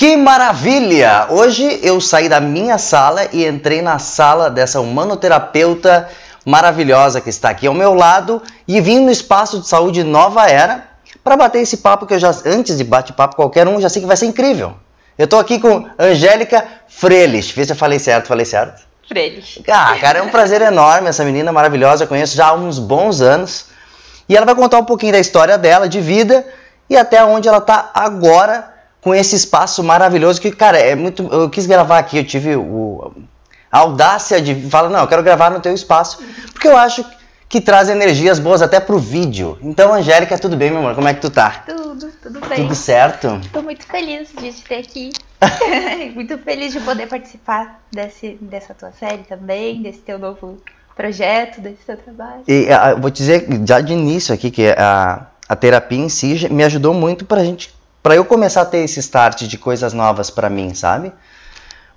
Que maravilha! Hoje eu saí da minha sala e entrei na sala dessa humanoterapeuta maravilhosa que está aqui ao meu lado e vim no espaço de saúde Nova Era para bater esse papo que eu já antes de bate-papo qualquer um já sei que vai ser incrível. Eu tô aqui com Angélica Freles. Vê se eu falei certo, falei certo. Freles. Ah, cara, é um prazer enorme essa menina maravilhosa, eu conheço já há uns bons anos. E ela vai contar um pouquinho da história dela, de vida e até onde ela tá agora com esse espaço maravilhoso que, cara, é muito. Eu quis gravar aqui, eu tive o, a audácia de falar, não, eu quero gravar no teu espaço, porque eu acho que traz energias boas até pro vídeo. Então, Angélica, tudo bem, meu amor? Como é que tu tá? Tudo, tudo bem. Tudo certo? Tô muito feliz de te ter aqui. muito feliz de poder participar desse, dessa tua série também, desse teu novo projeto, desse teu trabalho. E uh, vou te dizer já de início aqui que a, a terapia em si me ajudou muito pra gente para eu começar a ter esse start de coisas novas para mim, sabe?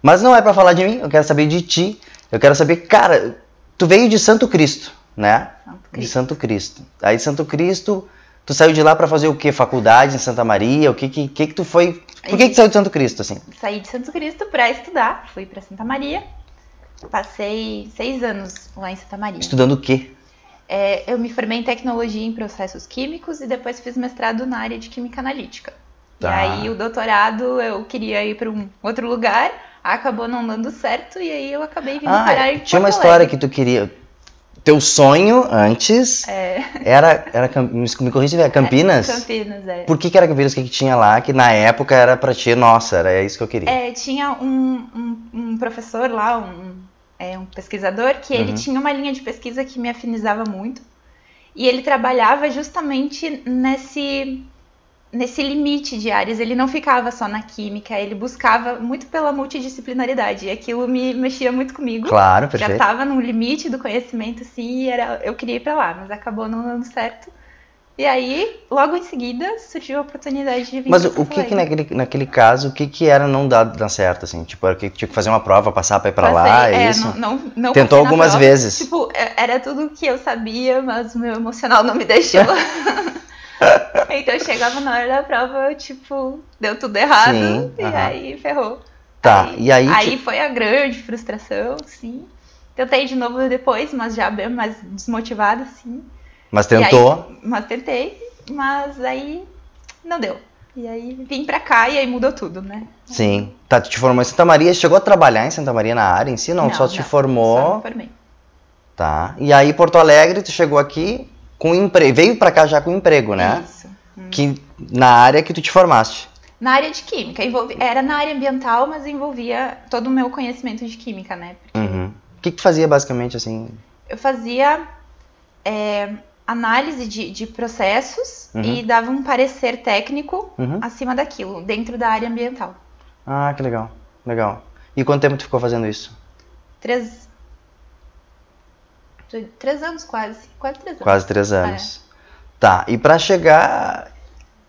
Mas não é para falar de mim, eu quero saber de ti. Eu quero saber, cara, tu veio de Santo Cristo, né? Santo Cristo. De Santo Cristo. Aí Santo Cristo, tu saiu de lá para fazer o quê? Faculdade em Santa Maria? O que que, que, que tu foi? Por que que tu saiu de Santo Cristo assim? Saí de Santo Cristo para estudar, fui para Santa Maria. Passei seis anos lá em Santa Maria. Estudando o quê? É, eu me formei em tecnologia em processos químicos e depois fiz mestrado na área de química analítica. Tá. E aí o doutorado eu queria ir para um outro lugar, acabou não dando certo e aí eu acabei vindo Ah, parar em tinha uma história que tu queria. Teu sonho antes É, era, era me me corrija se tiver, Campinas? Campinas, é. Por que, que era Campinas? O que, que tinha lá que na época era pra ti? Nossa, era isso que eu queria. É, tinha um, um, um professor lá, um, é, um pesquisador, que ele Uhum. tinha uma linha de pesquisa que me afinizava muito. E ele trabalhava justamente nesse, nesse limite de áreas. Ele não ficava só na química, ele buscava muito pela multidisciplinaridade. E aquilo me mexia muito comigo. Claro, Já perfeito. estava no limite do conhecimento, assim, e era, eu queria ir para lá, mas acabou não dando certo. E aí, logo em seguida, surgiu a oportunidade de vir Mas o que que naquele, naquele caso, o que que era não dar, dar certo, assim? Tipo, era que tinha que fazer uma prova, passar pra ir pra lá, Passei, é é, isso? Não, não, não Tentou algumas prova. vezes. Tipo, é- era tudo que eu sabia, mas o meu emocional não me deixou. então chegava na hora da prova, tipo, deu tudo errado Sim, e aham. aí ferrou. Tá, e aí Aí foi a grande frustração, sim. Tentei de novo depois, mas já bem mais desmotivada, sim. Mas E aí- tentou. mas tentei, mas aí não deu. E aí vim pra cá e aí mudou tudo, né? Sim. Tá, tu te formou em Santa Maria, chegou a trabalhar em Santa Maria na área em si? Não, só te formou. Só me formei. Tá. E aí, Porto Alegre, tu chegou aqui com emprego. Veio pra cá já com emprego, né? Isso. Que, na área que tu te formaste. Na área de química, envolvi- era na área ambiental, mas envolvia todo o meu conhecimento de química, né? Porque Uhum. O que que tu fazia basicamente assim? eu fazia é, análise de, de processos Uhum. e dava um parecer técnico Uhum. acima daquilo, dentro da área ambiental. Ah, que legal. Legal. E quanto tempo tu ficou fazendo isso? Três. Três anos quase. Quase três anos. Quase três anos. Tá, e pra chegar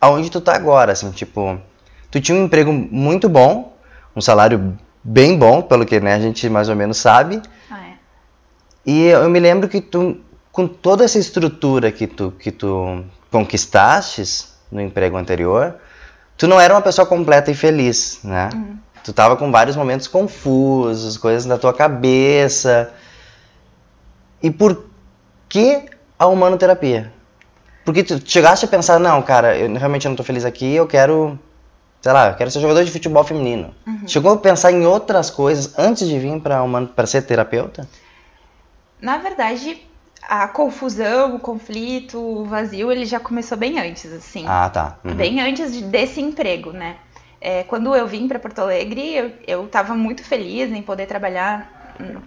aonde tu tá agora, assim, tipo, tu tinha um emprego muito bom, um salário bem bom, pelo que né, a gente mais ou menos sabe, Ah, é. e eu me lembro que tu, com toda essa estrutura que tu, que tu conquistastes no emprego anterior, tu não era uma pessoa completa e feliz, né? Uhum. Tu tava com vários momentos confusos, coisas na tua cabeça. E por que a humanoterapia? Porque tu chegaste a pensar, não, cara, eu realmente não tô feliz aqui, eu quero, sei lá, eu quero ser jogador de futebol feminino. Uhum. Chegou a pensar em outras coisas antes de vir para humano para ser terapeuta? Na verdade, a confusão, o conflito, o vazio, ele já começou bem antes, assim. Ah, tá. Uhum. Bem antes de- desse emprego, né? É, quando eu vim para Porto Alegre, eu, eu tava muito feliz em poder trabalhar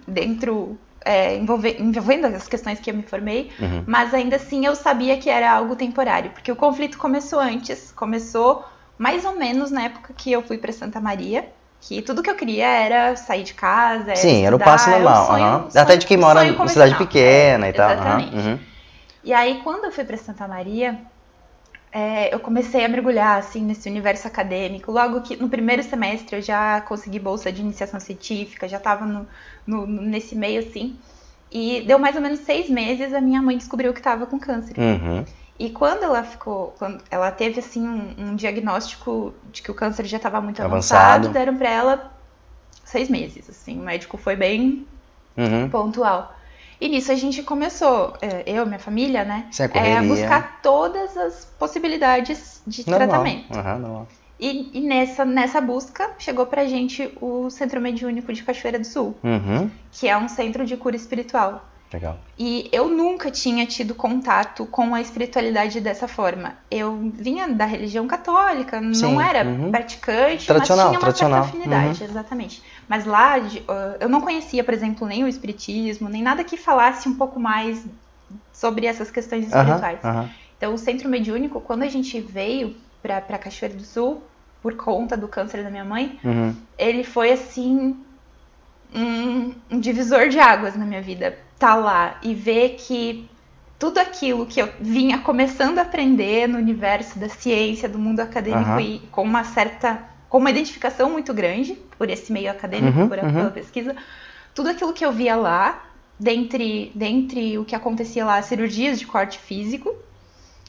dentro, é, envolve- envolvendo as questões que eu me formei, Uhum. mas ainda assim eu sabia que era algo temporário, porque o conflito começou antes, começou mais ou menos na época que eu fui para Santa Maria, que tudo que eu queria era sair de casa, era Sim, era o estudar, passo um normal. sonho- aham. sonho- Até de quem mora em cidade pequena É, e tal. Exatamente. Uhum. E aí, quando eu fui para Santa Maria, é, eu comecei a mergulhar assim nesse universo acadêmico. Logo que no primeiro semestre eu já consegui bolsa de iniciação científica, já estava no, no- nesse meio assim. E deu mais ou menos seis meses, a minha mãe descobriu que estava com câncer. Uhum. E quando ela ficou, quando ela teve assim um, um diagnóstico de que o câncer já estava muito avançado, Avançado. deram para ela seis meses. Assim, o médico foi bem Uhum. pontual. E nisso a gente começou, é, eu, minha família, né, a é, a correria. buscar todas as possibilidades de Normal. tratamento. Aham, normal. E, e nessa, nessa busca chegou pra gente o Centro Mediúnico de Cachoeira do Sul, Uhum. que é um centro de cura espiritual. Legal. E eu nunca tinha tido contato com a espiritualidade dessa forma. Eu vinha da religião católica, não Sim, era uhum. praticante, Tradicional, mas tinha uma tradicional, certa afinidade, exatamente. Mas lá eu não conhecia, por exemplo, nem o espiritismo, nem nada que falasse um pouco mais sobre essas questões espirituais. aham. Então, o centro mediúnico, quando a gente veio pra Cachoeira do Sul, por conta do câncer da minha mãe, Uhum. ele foi assim um, um divisor de águas na minha vida. Tá lá e ver que tudo aquilo que eu vinha começando a aprender no universo da ciência, do mundo acadêmico e com uma certa com uma identificação muito grande por esse meio acadêmico, Uhum, por, uhum. pela pesquisa, tudo aquilo que eu via lá, dentre, dentre o que acontecia lá, cirurgias de corte físico,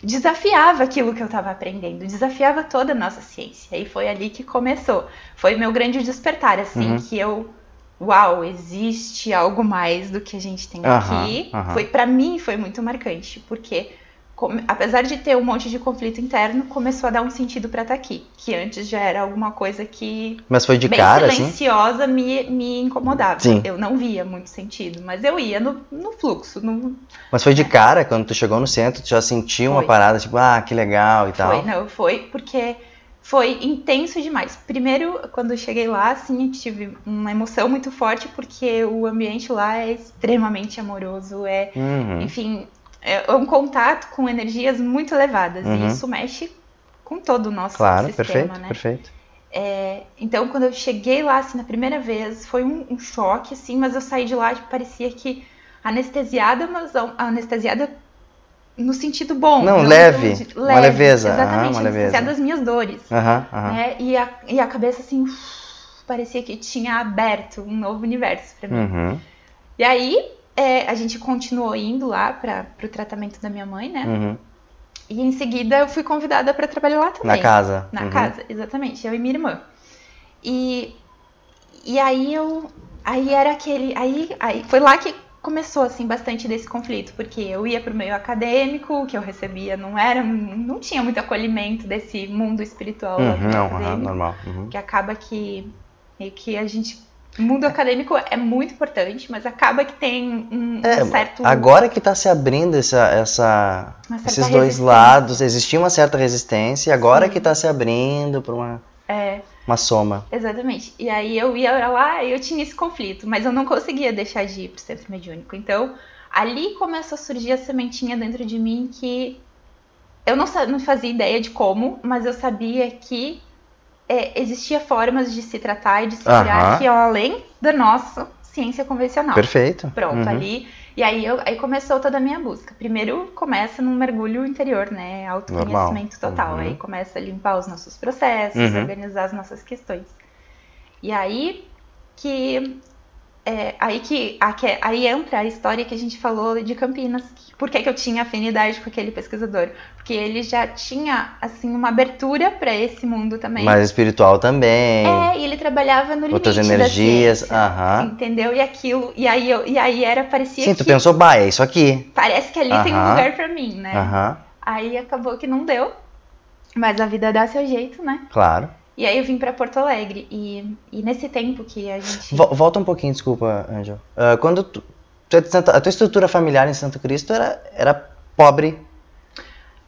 desafiava aquilo que eu estava aprendendo, desafiava toda a nossa ciência. E foi ali que começou. Foi meu grande despertar, assim, Uhum. que eu, uau, existe algo mais do que a gente tem aqui. Foi para mim foi muito marcante, porque come- apesar de ter um monte de conflito interno, começou a dar um sentido para estar aqui, que antes já era alguma coisa que Mas foi de bem cara, assim? silenciosa me, me incomodava. Sim. Eu não via muito sentido, mas eu ia no, no fluxo, no, Mas foi de cara, quando tu chegou no centro, tu já sentiu uma Foi. parada, tipo, ah, que legal e tal. Foi, não, foi porque foi intenso demais. Primeiro, quando eu cheguei lá, assim, eu tive uma emoção muito forte, porque o ambiente lá é extremamente amoroso, é, Uhum. enfim, é um contato com energias muito elevadas. Uhum. E isso mexe com todo o nosso Claro, sistema, perfeito, né? perfeito. É, então, quando eu cheguei lá, assim, na primeira vez, foi um, um choque, assim, mas eu saí de lá, tipo, parecia que anestesiada, mas anestesiada no sentido bom. Não, no- leve, de- uma leveza, Exatamente, aham, uma leveza. anestesiada das minhas dores. Aham, aham. Né? E, a, e a cabeça, assim, parecia que tinha aberto um novo universo pra mim. Uhum, E aí, é, a gente continuou indo lá para pro tratamento da minha mãe, né? uhum. E em seguida eu fui convidada para trabalhar lá também. Na casa. Na uhum. casa, exatamente, eu e minha irmã. E, e aí eu. Aí era aquele. Aí, aí foi lá que começou assim bastante desse conflito, porque eu ia pro meio acadêmico, o que eu recebia não era. não tinha muito acolhimento desse mundo espiritual Uhum, não, acadêmico, normal. uhum. que acaba que meio que a gente. Mundo acadêmico é muito importante, mas acaba que tem um, É, certo. Agora que tá se abrindo essa, essa, esses dois lados, existia uma certa resistência, e agora Sim. que tá se abrindo para uma, É, uma soma. Exatamente. E aí eu ia pra lá e eu tinha esse conflito, mas eu não conseguia deixar de ir pro centro mediúnico. Então, ali começou a surgir a sementinha dentro de mim que eu não, não fazia ideia de como, mas eu sabia que é, existia formas de se tratar e de se curar que iam além da nossa ciência convencional. Perfeito. Pronto, Uhum. ali. E aí, eu, aí começou toda a minha busca. Primeiro começa num mergulho interior, né? Autoconhecimento Normal. total. Uhum. Aí começa a limpar os nossos processos, Uhum. organizar as nossas questões. E aí que. É, aí que, a- que- aí entra a história que a gente falou de Campinas. Por que, que eu tinha afinidade com aquele pesquisador? Porque ele já tinha, assim, uma abertura para esse mundo também. Mais espiritual também. É, e ele trabalhava no Outras limite energias, ciência, aham. entendeu? E aquilo, e aí, eu, e aí era, parecia Sim, que tu pensou, bah, é isso aqui. parece que ali tem um lugar pra mim, né? Aham, Aí acabou que não deu, mas a vida dá seu jeito, né? claro. E aí eu vim pra Porto Alegre, e, e nesse tempo que a gente... Vo- Volta um pouquinho, desculpa, Angel. Ah, quando tu, é a tua estrutura familiar em Santo Cristo era, era pobre?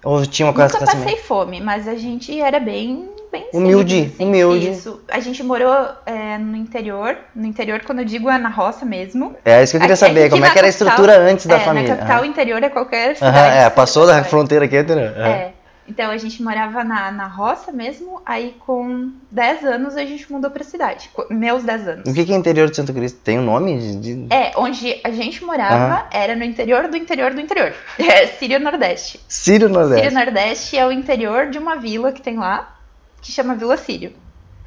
Ou tinha uma coisa Nunca assim? passei fome, mas a gente era bem, bem Humilde, simples, assim. humilde. Isso. A gente morou é, no interior, no interior quando eu digo é na roça mesmo. É isso que eu queria Aqui- saber, aqui como é que era a estrutura antes da é, família? Na capital, Aham. interior é qualquer cidade. é, que passou da fronteira aqui? É. É. Então a gente morava na, na roça mesmo, aí com 10 anos a gente mudou pra cidade. Meus 10 anos. O que que é interior de Santo Cristo? Tem um nome? De, É, onde a gente morava era no interior do interior do interior. É Sírio Nordeste. Sírio Nordeste. Sírio Nordeste é o interior de uma vila que tem lá, que chama Vila Sírio.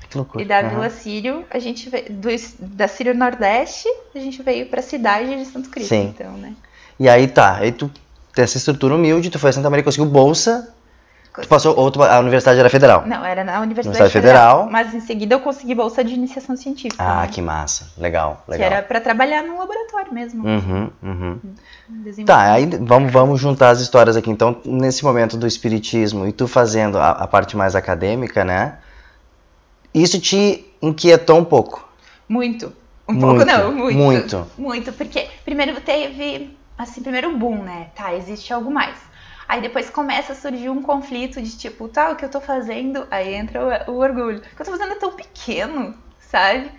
Que loucura. E da Aham. Vila Sírio, a gente veio, do, da Sírio Nordeste, a gente veio pra cidade de Santo Cristo. Sim. Então, né? E aí tá, aí tu dessa estrutura humilde, tu foi a Santa Maria, conseguiu bolsa, tu passou, ou tu- a universidade era federal? Não, era na Universidade, Universidade Federal, Federal. Mas em seguida eu consegui bolsa de iniciação científica. Ah, né? que massa, legal, Que legal. era pra trabalhar no laboratório mesmo. Uhum, uhum. Tá, aí vamos, vamos juntar as histórias aqui. Então, nesse momento do espiritismo e tu fazendo a, a parte mais acadêmica, né? Isso te inquietou um pouco. Muito. Um Muito, pouco não, muito. muito. Muito, porque primeiro teve, assim, primeiro o boom, né? Tá, existe algo mais. Aí depois começa a surgir um conflito de tipo, tá, o que eu tô fazendo? Aí entra o, o orgulho. O que eu tô fazendo é tão pequeno, sabe?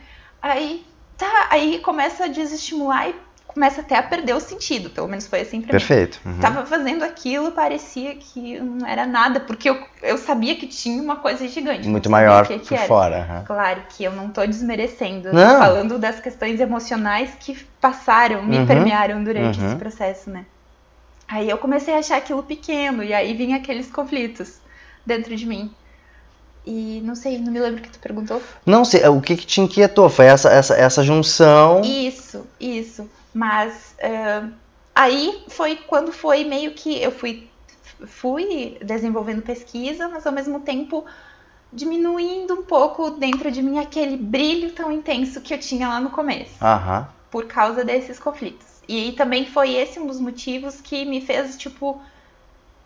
Aí, tá, aí começa a desestimular e começa até a perder o sentido. Pelo menos foi assim pra mim. Perfeito. Uhum. Tava fazendo aquilo, parecia que não era nada, porque eu, eu sabia que tinha uma coisa gigante. Muito não maior que que por era. fora. aham. Claro que eu não tô desmerecendo, eu tô Não. falando das questões emocionais que passaram, me Uhum. permearam durante Uhum. esse processo, né? Aí eu comecei a achar aquilo pequeno, e aí vinha aqueles conflitos dentro de mim. E não sei, não me lembro o que tu perguntou. Não sei, o que, que te inquietou? Foi essa, essa, essa junção. Isso, isso. Mas eh, aí foi quando foi meio que eu fui, fui desenvolvendo pesquisa, mas ao mesmo tempo diminuindo um pouco dentro de mim aquele brilho tão intenso que eu tinha lá no começo, Aham. por causa desses conflitos. E também foi esse um dos motivos que me fez, tipo,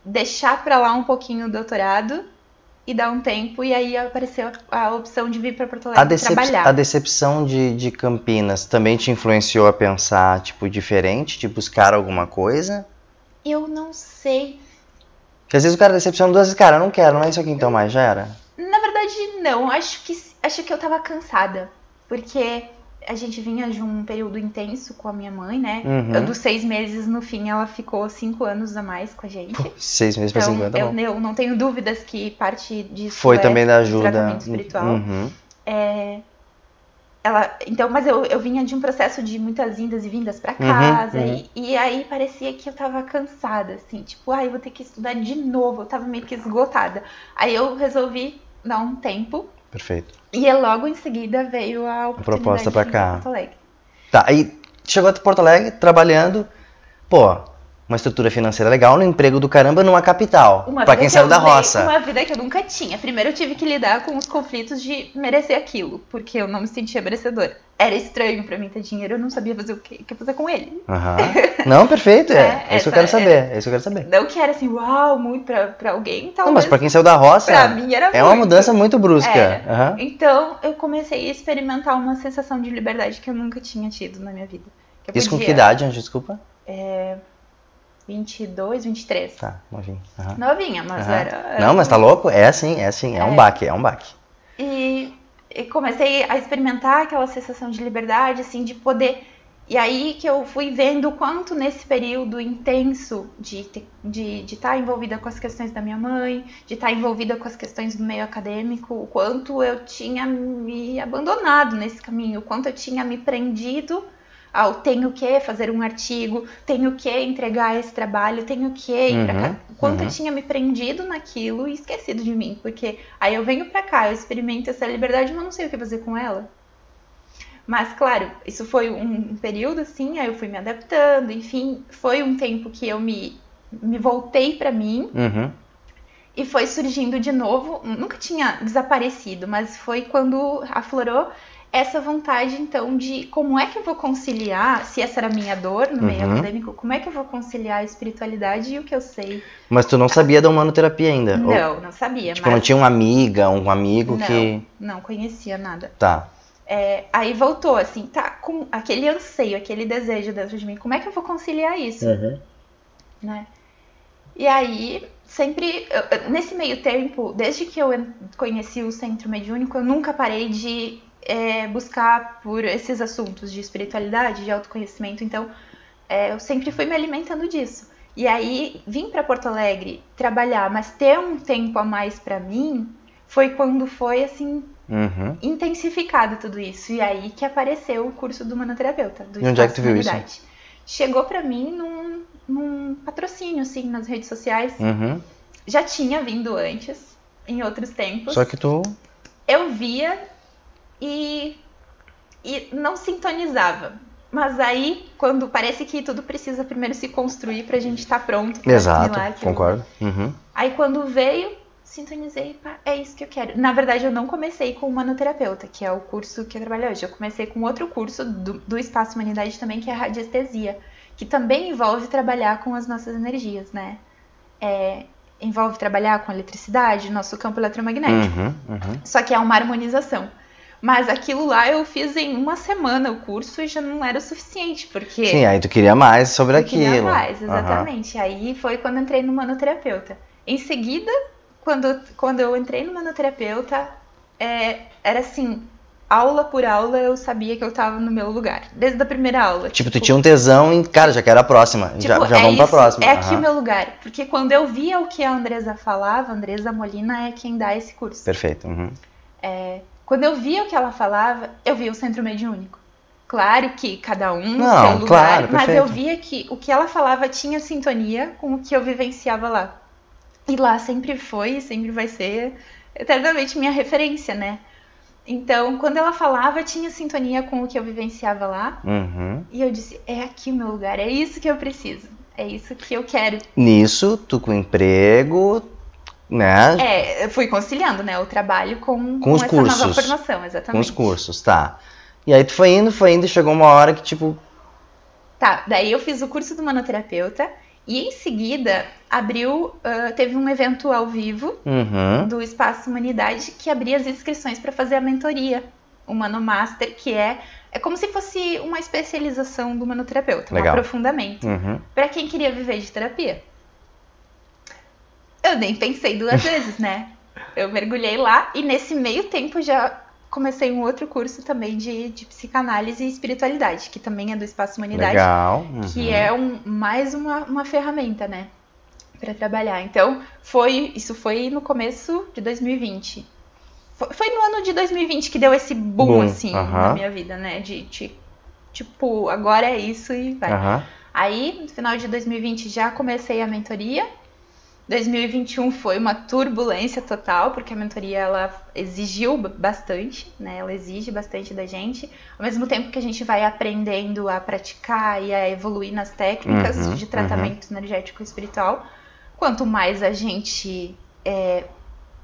deixar pra lá um pouquinho o doutorado e dar um tempo, e aí apareceu a opção de vir pra Porto A, Alegre decep- trabalhar. a decepção de, de Campinas também te influenciou a pensar, tipo, diferente, de buscar alguma coisa? Eu não sei Porque às vezes o cara decepciona duas vezes, cara, eu não quero, não é isso aqui então mais, já era. Na verdade, não. Acho que, acho que eu tava cansada. Porque a gente vinha de um período intenso com a minha mãe, né? Uhum. Eu, dos seis meses, no fim, ela ficou cinco anos a mais com a gente. Seis meses pra Então, 50, eu, bom. eu não tenho dúvidas que parte disso Foi é também da ajuda. tratamento espiritual. Uhum. Ela, então, mas eu, eu vinha de um processo de muitas indas e vindas pra Uhum, casa. uhum. E, e aí parecia que eu tava cansada, assim. Tipo, ai, eu vou ter que estudar de novo. Eu tava meio que esgotada. Aí eu resolvi dar um tempo. Perfeito. E logo em seguida veio a oportunidade proposta ir cá. Porto Alegre. Tá, aí chegou a Porto Alegre trabalhando, pô, uma estrutura financeira legal, no emprego do caramba numa capital. Vida quem que saiu da roça. Uma vida que eu nunca tinha. Primeiro eu tive que lidar com os conflitos de merecer aquilo, porque eu não me sentia merecedora. Era estranho pra mim ter dinheiro, eu não sabia fazer o que, que fazer com ele. Aham. Não, perfeito, é. É, É, isso que eu quero saber. É isso que eu quero saber. Não que era assim, uau, muito pra, pra alguém, Não, talvez. mas pra quem saiu da roça, pra mim era é uma mudança muito brusca. Aham. Então eu comecei a experimentar uma sensação de liberdade que eu nunca tinha tido na minha vida. Isso com podia- que idade, Anjo? Desculpa? 22, 23. Tá, novinho. Aham. Novinha, mas Aham. era, era Não, mas tá louco? É assim, é assim. É, um É. baque, é um baque. E, e comecei a experimentar aquela sensação de liberdade, assim, de poder. E aí que eu fui vendo o quanto nesse período intenso de estar de, de tá envolvida com as questões da minha mãe, de estar envolvida com as questões do meio acadêmico, o quanto eu tinha me abandonado nesse caminho, o quanto eu tinha me prendido ao tenho que fazer um artigo, tenho que entregar esse trabalho, tenho que ir pra Uhum, cá. O quanto uhum. eu tinha me prendido naquilo e esquecido de mim, porque aí eu venho pra cá, eu experimento essa liberdade, mas não sei o que fazer com ela. Mas, claro, isso foi um, período assim, aí eu fui me adaptando, enfim, foi um tempo que eu me, me voltei pra mim Uhum. e foi surgindo de novo. Nunca tinha desaparecido, mas foi quando aflorou essa vontade, então, de como é que eu vou conciliar, se essa era a minha dor no meio Uhum. acadêmico, como é que eu vou conciliar a espiritualidade e o que eu sei. Mas tu não sabia da humanoterapia ainda? Ou, Não, não sabia, tipo, mas não tinha uma amiga, um amigo Não. que. não conhecia nada. Tá. É, aí voltou assim, tá, com aquele anseio, aquele desejo dentro de mim, como é que eu vou conciliar isso? né? E aí, sempre, nesse meio tempo, desde que eu conheci o Centro Mediúnico, eu nunca parei de é, buscar por esses assuntos de espiritualidade, de autoconhecimento. Então, é, eu sempre fui me alimentando disso. E aí, vim para Porto Alegre trabalhar, mas ter um tempo a mais para mim, foi quando foi, assim, Uhum. intensificado tudo isso. E aí que apareceu o curso do manoterapeuta, do E onde é que tu viu isso? Chegou pra mim num, num patrocínio, assim, nas redes sociais. Uhum. Já tinha vindo antes, em outros tempos. Só que tu. Eu via e, e não sintonizava. Mas aí, quando parece que tudo precisa primeiro se construir pra gente estar tá pronto. Exato, concordo. Uhum. Aí quando veio, sintonizei, pá, é isso que eu quero. Na verdade, eu não comecei com manoterapeuta, que é o curso que eu trabalho hoje. Eu comecei com outro curso do, do Espaço Humanidade também, que é a radiestesia, que também envolve trabalhar com as nossas energias, né? É, envolve trabalhar com eletricidade, nosso campo eletromagnético. Uhum, uhum. Só que é uma harmonização. Mas aquilo lá eu fiz em uma semana o curso e já não era o suficiente, porque. Sim, aí tu queria mais sobre eu aquilo. Queria mais, exatamente. Uhum. Aí foi quando entrei no manoterapeuta. Em seguida, quando, quando eu entrei no manoterapeuta, é, era assim, aula por aula eu sabia que eu tava no meu lugar. Desde a primeira aula. Tipo, tipo tu tinha um tesão em. Cara, já quero a próxima. Tipo, já já é vamos isso, pra próxima. É aqui o meu lugar. Porque quando eu via o que a Andresa falava, a Andresa Molina é quem dá esse curso. Perfeito. Uhum. É, quando eu via o que ela falava, eu via o centro mediúnico. Claro que cada um no Não, seu lugar, claro, mas eu via que o que ela falava tinha sintonia com o que eu vivenciava lá. E lá sempre foi e sempre vai ser eternamente minha referência, né? Então, quando ela falava, tinha sintonia com o que eu vivenciava lá. Uhum. E eu disse: é aqui o meu lugar, é isso que eu preciso, é isso que eu quero. Nisso, tu com emprego, né? É, fui conciliando, né, o trabalho com, com, com os essa cursos. nova formação, exatamente. Com os cursos, tá. E aí tu foi indo, foi indo, e chegou uma hora que tipo... Tá, daí eu fiz o curso do manoterapeuta e em seguida abriu, uh, teve um evento ao vivo uhum. do Espaço Humanidade que abria as inscrições para fazer a mentoria, o Mano Master, que é é como se fosse uma especialização do manoterapeuta, Legal. um aprofundamento, uhum. para quem queria viver de terapia. Eu nem pensei duas vezes, né? Eu mergulhei lá e nesse meio tempo já comecei um outro curso também de, de psicanálise e espiritualidade, que também é do Espaço Humanidade. Legal. Uhum. Que é um, mais uma, uma ferramenta, né? Para trabalhar. Então, foi isso foi no começo de 2020. Foi, foi no ano de 2020 que deu esse boom, boom. assim, na minha vida, né? De, de, tipo, agora é isso e vai. Aí, no final de 2020, já comecei a mentoria 2021 foi uma turbulência total, porque a mentoria ela exigiu bastante, né? Ela exige bastante da gente. Ao mesmo tempo que a gente vai aprendendo a praticar e a evoluir nas técnicas uhum, de tratamento uhum. energético espiritual, quanto mais a gente. É,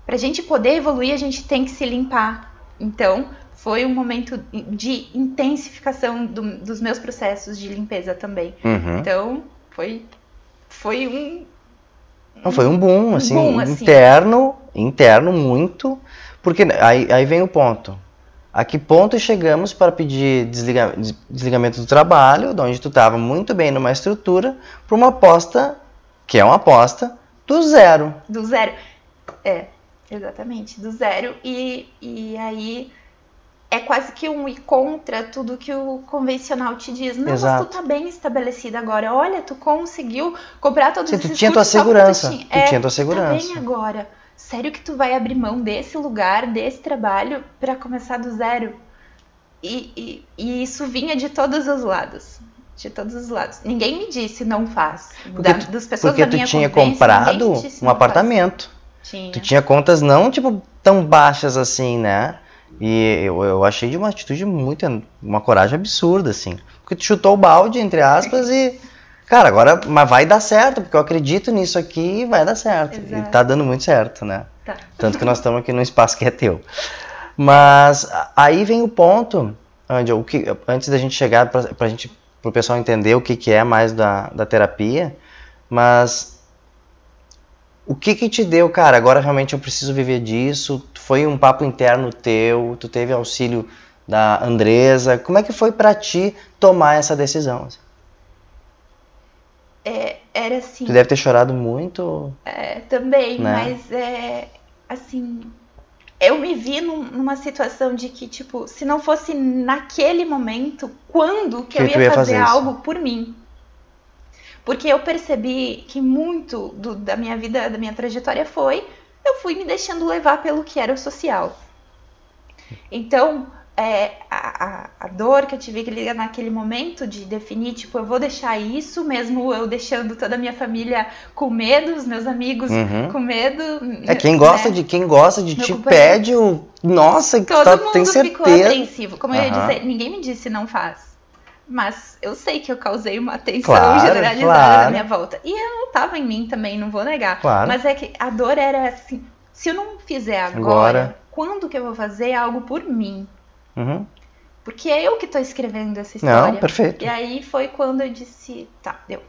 pra gente poder evoluir, a gente tem que se limpar. Então, foi um momento de intensificação do, dos meus processos de limpeza também. Uhum. Então, foi, foi um, não, foi um boom, assim, boom, assim. interno, interno muito, porque aí, aí vem o ponto. A que ponto chegamos para pedir desliga, desligamento do trabalho, de onde tu estava muito bem numa estrutura, para uma aposta, que é uma aposta, do zero. Do zero. É, exatamente, do zero. E, e aí é quase que um ir contra tudo que o convencional te diz. Não, Exato. mas tu tá bem estabelecida agora. Olha, tu conseguiu cobrar todos Sim, esses tu tinha tua segurança. Tu, tu, tinha, é, tinha tua segurança. Tá bem agora. Sério que tu vai abrir mão desse lugar, desse trabalho, para começar do zero? E, e, e, isso vinha de todos os lados. De todos os lados. Ninguém me disse não faz. Porque, da, das pessoas porque da tu minha tinha comprado um apartamento. Tinha. Tu tinha contas não, tipo, tão baixas assim, né? E eu, eu achei de uma atitude muito. uma coragem absurda, assim. Porque tu chutou o balde, entre aspas, e. Cara, agora. Mas vai dar certo, porque eu acredito nisso aqui e vai dar certo. Exato. E tá dando muito certo, né? Tá. Tanto que nós estamos aqui num espaço que é teu. Mas aí vem o ponto, Angel, o que, antes da gente chegar pra, pra gente, pro pessoal entender o que, que é mais da, da terapia, mas o que que te deu, cara? Agora realmente eu preciso viver disso. Foi um papo interno teu? Tu teve auxílio da Andresa? Como é que foi para ti tomar essa decisão? É, era assim. Tu deve ter chorado muito. É, também, né? mas é assim. Eu me vi num, numa situação de que, tipo, se não fosse naquele momento, quando que, Que eu ia, ia fazer, fazer algo por mim? Porque eu percebi que muito do- da minha vida, da minha trajetória foi eu fui me deixando levar pelo que era o social. Então, é, a, a, dor que eu tive que lidar naquele momento de definir, tipo, eu vou deixar isso, mesmo eu deixando toda a minha família com medo, os meus amigos Uhum. com medo. É quem gosta né? de quem gosta de Meu companheiro. pede o nossa, que Todo tá, mundo tem ficou certeza. apreensivo. Como eu ia dizer, ninguém me disse não faz. Mas eu sei que eu causei uma tensão Claro, generalizada claro. na minha volta. E eu não tava em mim também, não vou negar. Claro. Mas é que a dor era assim, se eu não fizer agora, Agora. quando que eu vou fazer algo por mim? Uhum. Porque é eu que tô escrevendo essa história. Não, perfeito. E aí foi quando eu disse, tá, deu.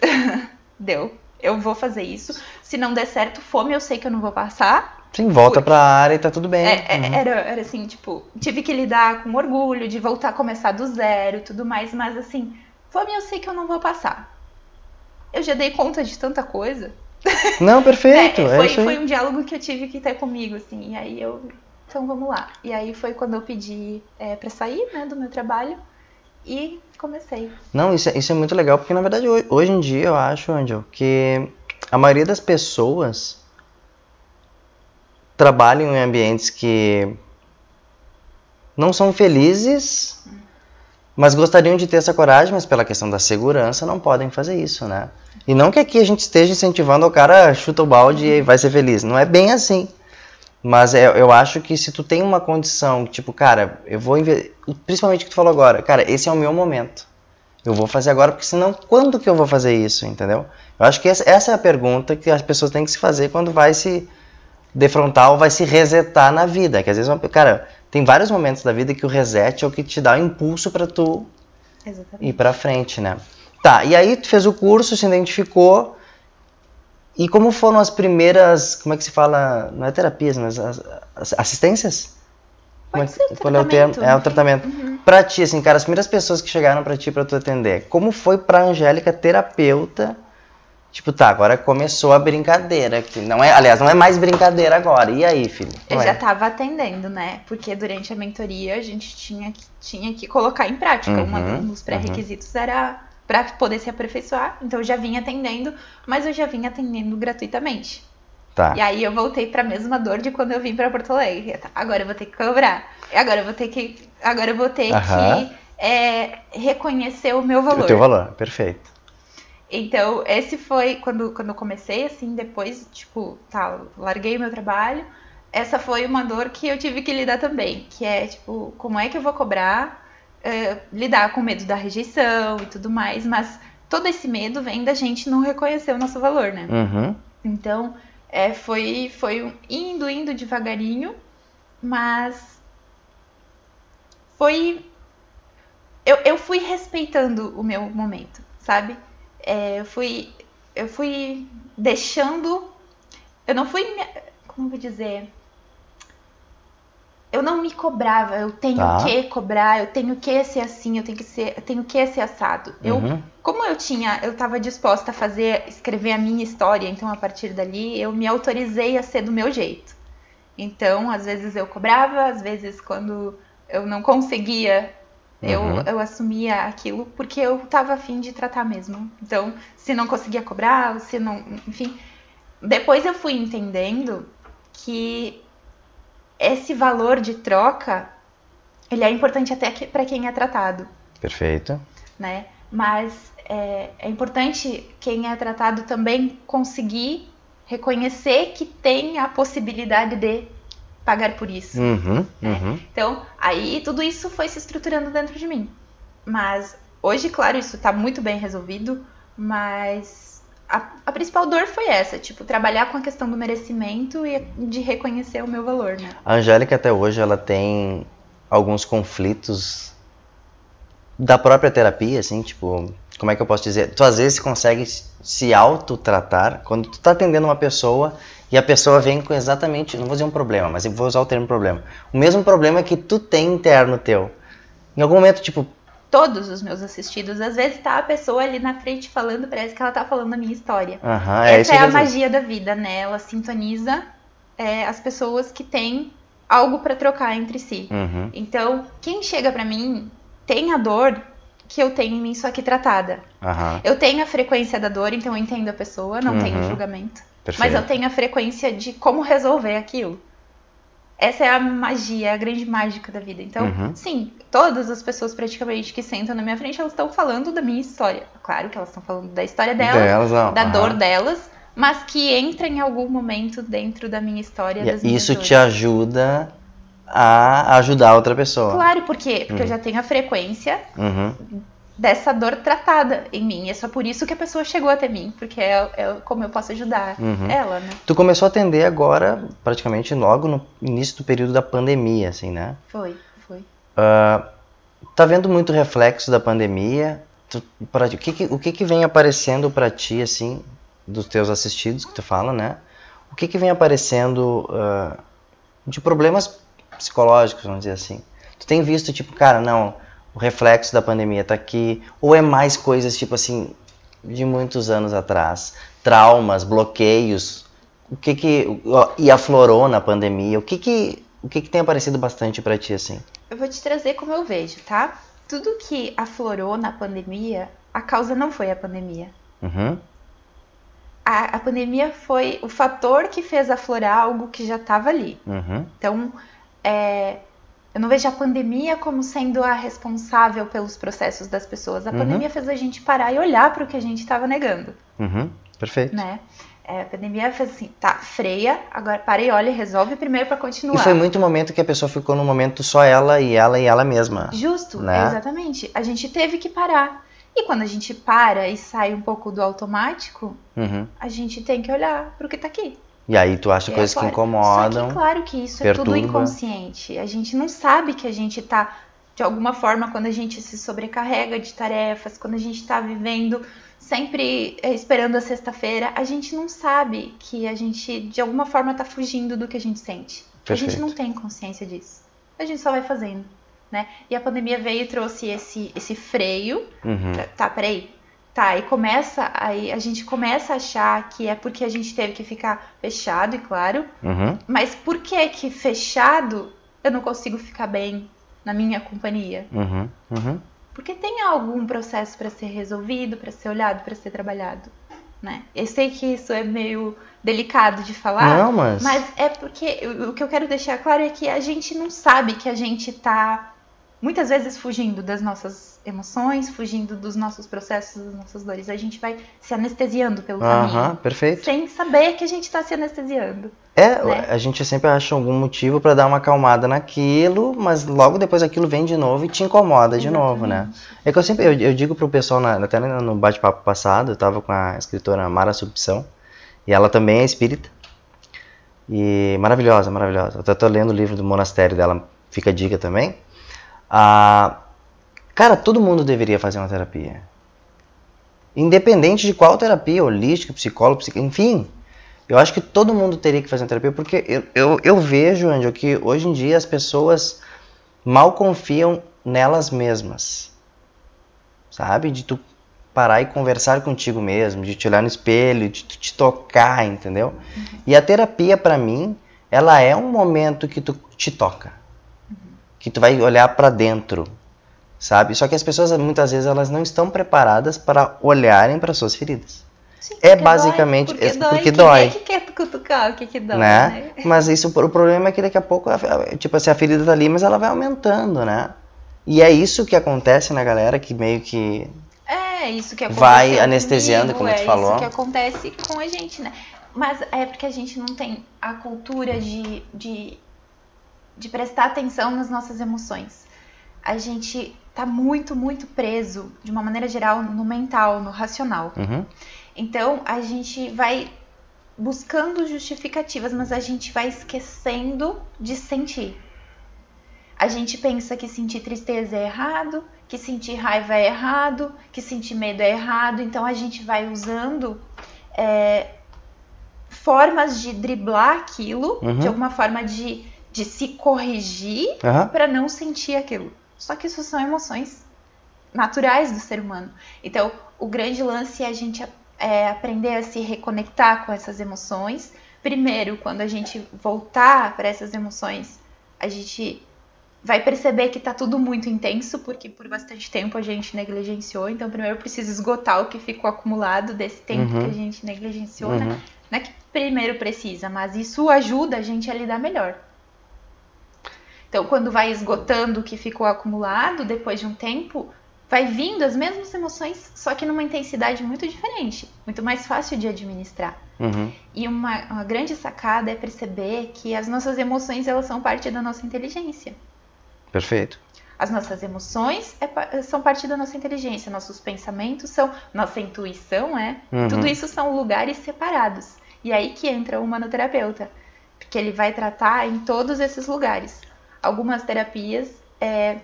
deu. Eu vou fazer isso. Se não der certo, fome eu sei que eu não vou passar. Sim, volta Fui. pra área e tá tudo bem. É, é, Uhum. era, era assim, tipo, tive que lidar com orgulho de voltar a começar do zero tudo mais, mas assim, fome eu sei que eu não vou passar. Eu já dei conta de tanta coisa. Não, perfeito. É, É, foi, aí. foi um diálogo que eu tive que ter comigo, assim, e aí eu. Então vamos lá. E aí foi quando eu pedi é, pra sair, né, do meu trabalho e comecei. Não, isso é, isso é muito legal, porque na verdade hoje, hoje em dia eu acho, Angel, que a maioria das pessoas trabalham em ambientes que não são felizes, mas gostariam de ter essa coragem, mas pela questão da segurança não podem fazer isso, né? E não que aqui a gente esteja incentivando o cara chuta o balde e vai ser feliz, não é bem assim. Mas é- eu acho que se tu tem uma condição, tipo, cara, eu vou principalmente o que tu falou agora, cara, esse é o meu momento. Eu vou fazer agora, porque senão quando que eu vou fazer isso, entendeu? Eu acho que essa é a pergunta que as pessoas têm que se fazer quando vai se defrontar ou vai se resetar na vida. Que às vezes, uma- cara, tem vários momentos da vida que o reset é o que te dá o impulso pra tu Exatamente. ir pra frente, né? Tá, e aí tu fez o curso, se identificou. E como foram as primeiras, como é que se fala, não é terapias, mas as, as assistências? Como é Pode que- ser qual é o termo? tratamento, É o tratamento. Uhum. Pra ti, assim, cara, as primeiras pessoas que chegaram pra ti pra tu atender, como foi pra Angélica, terapeuta? Tipo, tá, agora começou a brincadeira aqui. Não é, aliás, não é mais brincadeira agora. E aí, filho? Eu Como é? já estava atendendo, né? Porque durante a mentoria a gente tinha que, tinha que colocar em prática. Uhum, um dos pré-requisitos era para poder se aperfeiçoar. Então eu já vinha atendendo, mas eu já vinha atendendo gratuitamente. Tá. E aí eu voltei para a mesma dor de quando eu vim para Porto Alegre. Tá, Agora eu vou ter que cobrar. Agora eu vou ter que, agora eu vou ter Aham. que é, reconhecer o meu valor. O teu valor, perfeito. Então, esse foi quando, quando eu comecei, assim, depois, tipo, tá, larguei o meu trabalho. Essa foi uma dor que eu tive que lidar também, que é, tipo, como é que eu vou cobrar, é, lidar com medo da rejeição e tudo mais, mas todo esse medo vem da gente não reconhecer o nosso valor, né? Uhum. Então, é, foi, foi indo, indo devagarinho, mas foi. Eu, eu fui respeitando o meu momento, sabe? É, eu fui. Eu fui deixando. Eu não fui. Como eu vou dizer? Eu não me cobrava, eu tenho Tá. que cobrar, eu tenho que ser assim, eu tenho que ser, eu tenho que ser assado. Eu Uhum. como eu tinha, eu estava disposta a fazer, escrever a minha história, então a partir dali eu me autorizei a ser do meu jeito. Então, às vezes eu cobrava, às vezes quando eu não conseguia, eu, Uhum. eu assumia aquilo porque eu estava afim de tratar mesmo. Então, se não conseguia cobrar, se não, enfim, depois eu fui entendendo que esse valor de troca, ele é importante até para quem é tratado Perfeito. né? Mas é, é importante quem é tratado também conseguir reconhecer que tem a possibilidade de pagar por isso. Uhum. É. Uhum. Então, aí tudo isso foi se estruturando dentro de mim. Mas hoje, claro, isso tá muito bem resolvido, mas a, a principal dor foi essa, tipo, trabalhar com a questão do merecimento e de reconhecer o meu valor, né? A Angélica até hoje ela tem alguns conflitos da própria terapia, assim, tipo, como é que eu posso dizer? Tu às vezes consegue se autotratar quando tu tá atendendo uma pessoa e a pessoa vem com exatamente, não vou dizer um problema, mas eu vou usar o termo problema. O mesmo problema que tu tem interno teu. Em algum momento, tipo, Todos os meus assistidos, às vezes tá a pessoa ali na frente falando, parece que ela tá falando a minha história. aham, é isso Essa é a magia da vida, né? Ela sintoniza é, as pessoas que têm algo pra trocar entre si. Uhum. Então, quem chega pra mim tem a dor que eu tenho em mim, só que tratada. Aham, Eu tenho a frequência da dor, então eu entendo a pessoa, não tenho Uhum. julgamento. Perfeito. Mas eu tenho a frequência de como resolver aquilo. Essa é a magia, a grande mágica da vida. Então, Uhum. sim, todas as pessoas praticamente que sentam na minha frente, elas estão falando da minha história. Claro que elas estão falando da história delas, Delas, da aham. dor delas, mas que entra em algum momento dentro da minha história. E isso dores. te ajuda a ajudar outra pessoa. Claro, por quê? Porque Uhum. eu já tenho a frequência Uhum. Dessa dor tratada em mim. É só por isso que a pessoa chegou até mim, porque é, é como eu posso ajudar Uhum. ela, né? Tu começou a atender agora, praticamente logo no início do período da pandemia, assim, né? Foi, foi. Ah, tá vendo muito reflexo da pandemia? Tu, pra o que, que- o que, que vem aparecendo pra ti, assim, dos teus assistidos que tu fala, né? O que, que vem aparecendo ah, de problemas psicológicos, vamos dizer assim? Tu tem visto, tipo, cara, não, o reflexo da pandemia tá aqui, ou é mais coisas, tipo assim, de muitos anos atrás? Traumas, bloqueios, o que que ó, e aflorou na pandemia? O que que o que que tem aparecido bastante pra ti assim? Eu vou te trazer como eu vejo, tá? Tudo que aflorou na pandemia, a causa não foi a pandemia. Uhum. A, a pandemia foi o fator que fez aflorar algo que já estava ali. Uhum. Então, é, eu não vejo a pandemia como sendo a responsável pelos processos das pessoas. A Uhum. pandemia fez a gente parar e olhar para o que a gente estava negando, Uhum. Perfeito. né? É, a pandemia fez assim, tá, freia, agora para e olha e resolve primeiro para continuar. E foi muito momento que a pessoa ficou no momento só ela e ela e ela mesma. Justo, Né? exatamente. A gente teve que parar. E quando a gente para e sai um pouco do automático, Uhum. a gente tem que olhar para o que tá aqui. E aí tu acha É, coisas que claro. incomodam. Só que claro que isso é tudo perturba. inconsciente. A gente não sabe que a gente tá, de alguma forma, quando a gente se sobrecarrega de tarefas, quando a gente tá vivendo sempre eh, esperando a sexta-feira, a gente não sabe que a gente, de alguma forma, tá fugindo do que a gente sente. A gente Perfeito. não tem consciência disso. A gente só vai fazendo, né? E a pandemia veio e trouxe esse, esse freio Uhum. Pra- Tá, peraí. Tá, e começa, aí a gente começa a achar que é porque a gente teve que ficar fechado, e claro. Uhum. Mas por que que fechado eu não consigo ficar bem na minha companhia? Uhum. Uhum. Porque tem algum processo para ser resolvido, para ser olhado, para ser trabalhado, né? Eu sei que isso é meio delicado de falar, Não, mas, mas é porque o o que eu quero deixar claro é que a gente não sabe que a gente tá muitas vezes fugindo das nossas emoções, fugindo dos nossos processos, das nossas dores. A gente vai se anestesiando pelo Aham, caminho, perfeito. sem saber que a gente tá se anestesiando. É, né? a gente sempre acha algum motivo pra dar uma acalmada naquilo, mas logo depois aquilo vem de novo e te incomoda de novo, né? É que eu sempre eu, eu digo pro pessoal, na, até no bate-papo passado, eu tava com a escritora Mara Subção, e ela também é espírita. E maravilhosa, maravilhosa. Eu até tô lendo o livro do monastério dela, fica a dica também. Ah, cara, todo mundo deveria fazer uma terapia. Independente de qual terapia, holística, psicólogo, enfim. Eu acho que todo mundo teria que fazer uma terapia, porque eu, eu, eu vejo, Angel, que hoje em dia as pessoas mal confiam nelas mesmas. Sabe? De tu parar e conversar contigo mesmo, de te olhar no espelho, de tu te tocar, entendeu? E a terapia, pra mim, ela é um momento que tu te toca. Que tu vai olhar pra dentro, sabe? Só que as pessoas muitas vezes elas não estão preparadas para olharem para suas feridas. Sim, É basicamente- dói, é porque dói. porque Quem dói. é que quer cutucar o que que dói, né? né? Mas isso, o problema é que daqui a pouco, tipo assim, a ferida tá ali, mas ela vai aumentando, né? E é isso que acontece na galera que meio que. É isso que. Vai anestesiando, como tu é falou. isso que acontece com a gente, né? Mas é porque a gente não tem a cultura de, de, de prestar atenção nas nossas emoções. A gente tá muito, muito preso, de uma maneira geral, no mental, no racional. Uhum, Então a gente vai buscando justificativas, mas a gente vai esquecendo de sentir. A gente pensa que sentir tristeza é errado, que sentir raiva é errado, que sentir medo é errado, então a gente vai usando é, formas de driblar aquilo, Uhum. de alguma forma de, de se corrigir aham, para não sentir aquilo. Só que isso são emoções naturais do ser humano. Então, o grande lance é a gente é, aprender a se reconectar com essas emoções. Primeiro, quando a gente voltar para essas emoções, a gente vai perceber que tá tudo muito intenso, porque por bastante tempo a gente negligenciou. Então, primeiro precisa esgotar o que ficou acumulado desse tempo Uhum. que a gente negligenciou, né? uhum. Não é que primeiro precisa, mas isso ajuda a gente a lidar melhor. Então, quando vai esgotando o que ficou acumulado, depois de um tempo, vai vindo as mesmas emoções, só que numa intensidade muito diferente, muito mais fácil de administrar. Uhum. E uma, uma grande sacada é perceber que as nossas emoções elas são parte da nossa inteligência. Perfeito. As nossas emoções é, são parte da nossa inteligência, nossos pensamentos são, nossa intuição é. Uhum. Tudo isso são lugares separados. E aí que entra o manoterapeuta, porque ele vai tratar em todos esses lugares. Algumas terapias é,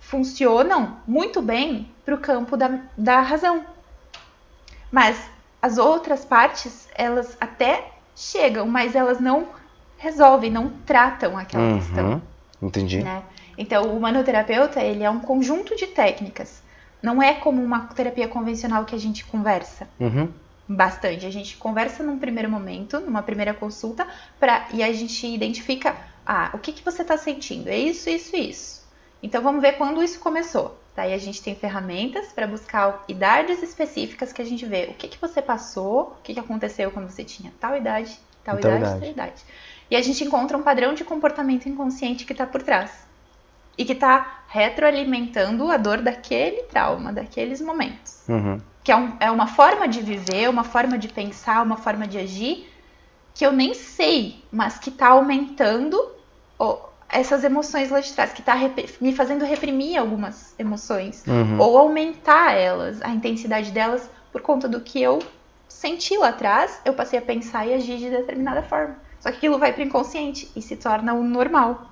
funcionam muito bem para o campo da, da razão. Mas as outras partes, elas até chegam, mas elas não resolvem, não tratam aquela uhum, questão. Entendi. Né? Então, o manoterapeuta, ele é um conjunto de técnicas. Não é como uma terapia convencional que a gente conversa. Uhum. Bastante. A gente conversa num primeiro momento, numa primeira consulta, pra, e a gente identifica, ah, o que, que você está sentindo? É isso, isso, isso. Então, vamos ver quando isso começou. Daí a gente tem ferramentas para buscar idades específicas que a gente vê o que, que você passou, o que, que aconteceu quando você tinha tal idade, tal, tal idade, idade, tal idade. E a gente encontra um padrão de comportamento inconsciente que está por trás. E que está retroalimentando a dor daquele trauma, daqueles momentos. Uhum. Que é, um, é uma forma de viver, uma forma de pensar, uma forma de agir que eu nem sei, mas que está aumentando essas emoções lá de trás, que está me fazendo reprimir algumas emoções, uhum. ou aumentar elas, a intensidade delas, por conta do que eu senti lá atrás, eu passei a pensar e agir de determinada forma. Só que aquilo vai para o inconsciente e se torna o normal.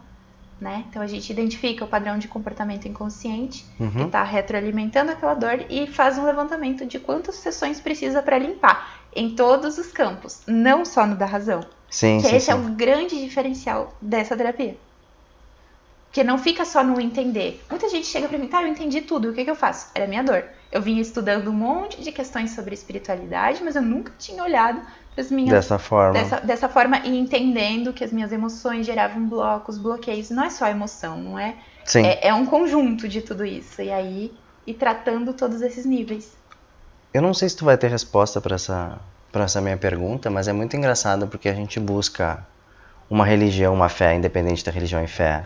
Né? Então a gente identifica o padrão de comportamento inconsciente uhum. que está retroalimentando aquela dor e faz um levantamento de quantas sessões precisa para limpar em todos os campos, não só no da razão. Sim, que sim, esse sim. é o grande diferencial dessa terapia. Porque não fica só no entender. Muita gente chega pra mim, tá, eu entendi tudo, o que, que eu faço? Era a minha dor. Eu vinha estudando um monte de questões sobre espiritualidade, mas eu nunca tinha olhado para as minhas. Dessa forma. Dessa, dessa forma e entendendo que as minhas emoções geravam blocos, bloqueios. Não é só emoção, não é? Sim. É, é um conjunto de tudo isso. E aí, e tratando todos esses níveis. Eu não sei se tu vai ter resposta para essa, pra essa minha pergunta, mas é muito engraçado porque a gente busca uma religião, uma fé, independente da religião e fé